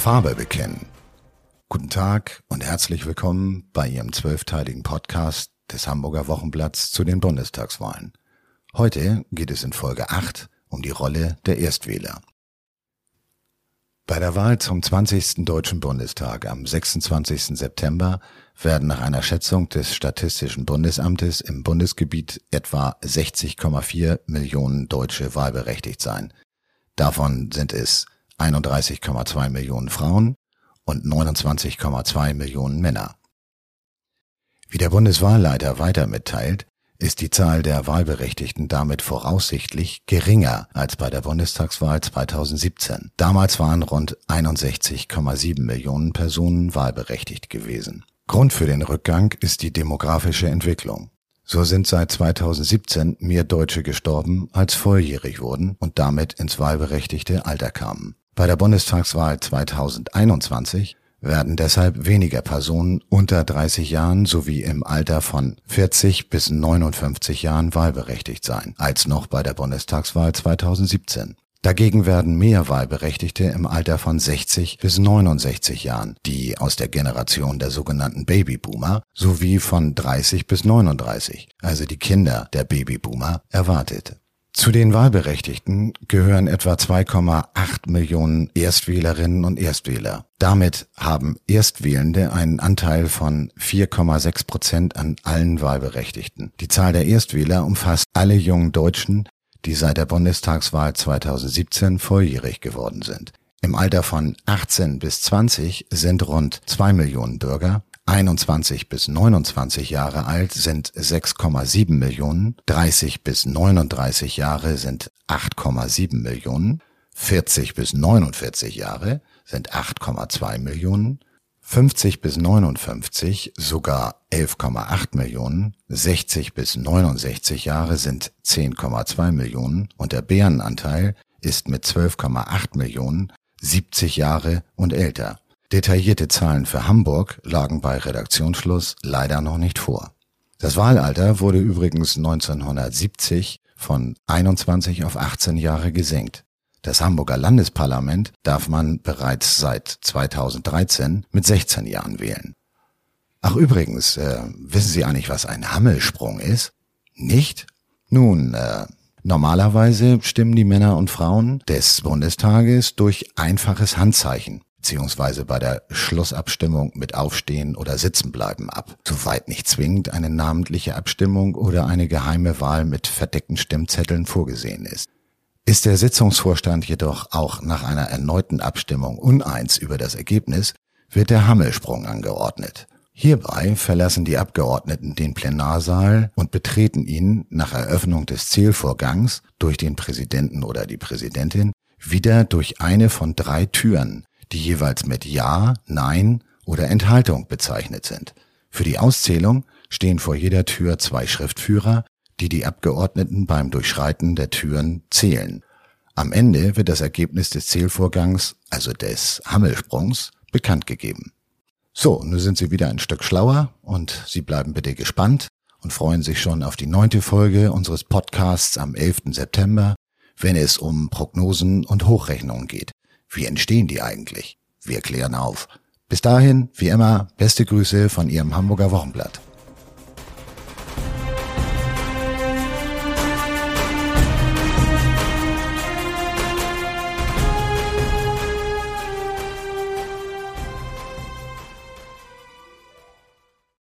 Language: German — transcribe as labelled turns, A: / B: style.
A: Farbe bekennen. Guten Tag und herzlich willkommen bei Ihrem zwölfteiligen Podcast des Hamburger Wochenblatts zu den Bundestagswahlen. Heute geht es in Folge 8 um die Rolle der Erstwähler. Bei der Wahl zum 20. Deutschen Bundestag am 26. September werden nach einer Schätzung des Statistischen Bundesamtes im Bundesgebiet etwa 60,4 Millionen Deutsche wahlberechtigt sein. Davon sind es 31,2 Millionen Frauen und 29,2 Millionen Männer. Wie der Bundeswahlleiter weiter mitteilt, ist die Zahl der Wahlberechtigten damit voraussichtlich geringer als bei der Bundestagswahl 2017. Damals waren rund 61,7 Millionen Personen wahlberechtigt gewesen. Grund für den Rückgang ist die demografische Entwicklung. So sind seit 2017 mehr Deutsche gestorben, als volljährig wurden und damit ins wahlberechtigte Alter kamen. Bei der Bundestagswahl 2021 werden deshalb weniger Personen unter 30 Jahren sowie im Alter von 40 bis 59 Jahren wahlberechtigt sein, als noch bei der Bundestagswahl 2017. Dagegen werden mehr Wahlberechtigte im Alter von 60 bis 69 Jahren, die aus der Generation der sogenannten Babyboomer, sowie von 30 bis 39, also die Kinder der Babyboomer, erwartet. Zu den Wahlberechtigten gehören etwa 2,8 Millionen Erstwählerinnen und Erstwähler. Damit haben Erstwählende einen Anteil von 4,6 Prozent an allen Wahlberechtigten. Die Zahl der Erstwähler umfasst alle jungen Deutschen, die seit der Bundestagswahl 2017 volljährig geworden sind. Im Alter von 18 bis 20 sind rund 2 Millionen Bürger, 21 bis 29 Jahre alt sind 6,7 Millionen, 30 bis 39 Jahre sind 8,7 Millionen, 40 bis 49 Jahre sind 8,2 Millionen, 50 bis 59 sogar 11,8 Millionen, 60 bis 69 Jahre sind 10,2 Millionen und der Bärenanteil ist mit 12,8 Millionen 70 Jahre und älter. Detaillierte Zahlen für Hamburg lagen bei Redaktionsschluss leider noch nicht vor. Das Wahlalter wurde übrigens 1970 von 21 auf 18 Jahre gesenkt. Das Hamburger Landesparlament darf man bereits seit 2013 mit 16 Jahren wählen. Ach übrigens, äh, wissen Sie eigentlich, was ein Hammelsprung ist? Nicht? Nun, äh, normalerweise stimmen die Männer und Frauen des Bundestages durch einfaches Handzeichen beziehungsweise bei der Schlussabstimmung mit Aufstehen oder Sitzenbleiben ab. Soweit nicht zwingend eine namentliche Abstimmung oder eine geheime Wahl mit verdeckten Stimmzetteln vorgesehen ist. Ist der Sitzungsvorstand jedoch auch nach einer erneuten Abstimmung uneins über das Ergebnis, wird der Hammelsprung angeordnet. Hierbei verlassen die Abgeordneten den Plenarsaal und betreten ihn nach Eröffnung des Zählvorgangs durch den Präsidenten oder die Präsidentin wieder durch eine von drei Türen, die jeweils mit Ja, Nein oder Enthaltung bezeichnet sind. Für die Auszählung stehen vor jeder Tür zwei Schriftführer, die die Abgeordneten beim Durchschreiten der Türen zählen. Am Ende wird das Ergebnis des Zählvorgangs, also des Hammelsprungs, bekannt gegeben. So, nun sind Sie wieder ein Stück schlauer und Sie bleiben bitte gespannt und freuen sich schon auf die neunte Folge unseres Podcasts am 11. September, wenn es um Prognosen und Hochrechnungen geht. Wie entstehen die eigentlich? Wir klären auf. Bis dahin, wie immer, beste Grüße von Ihrem Hamburger Wochenblatt.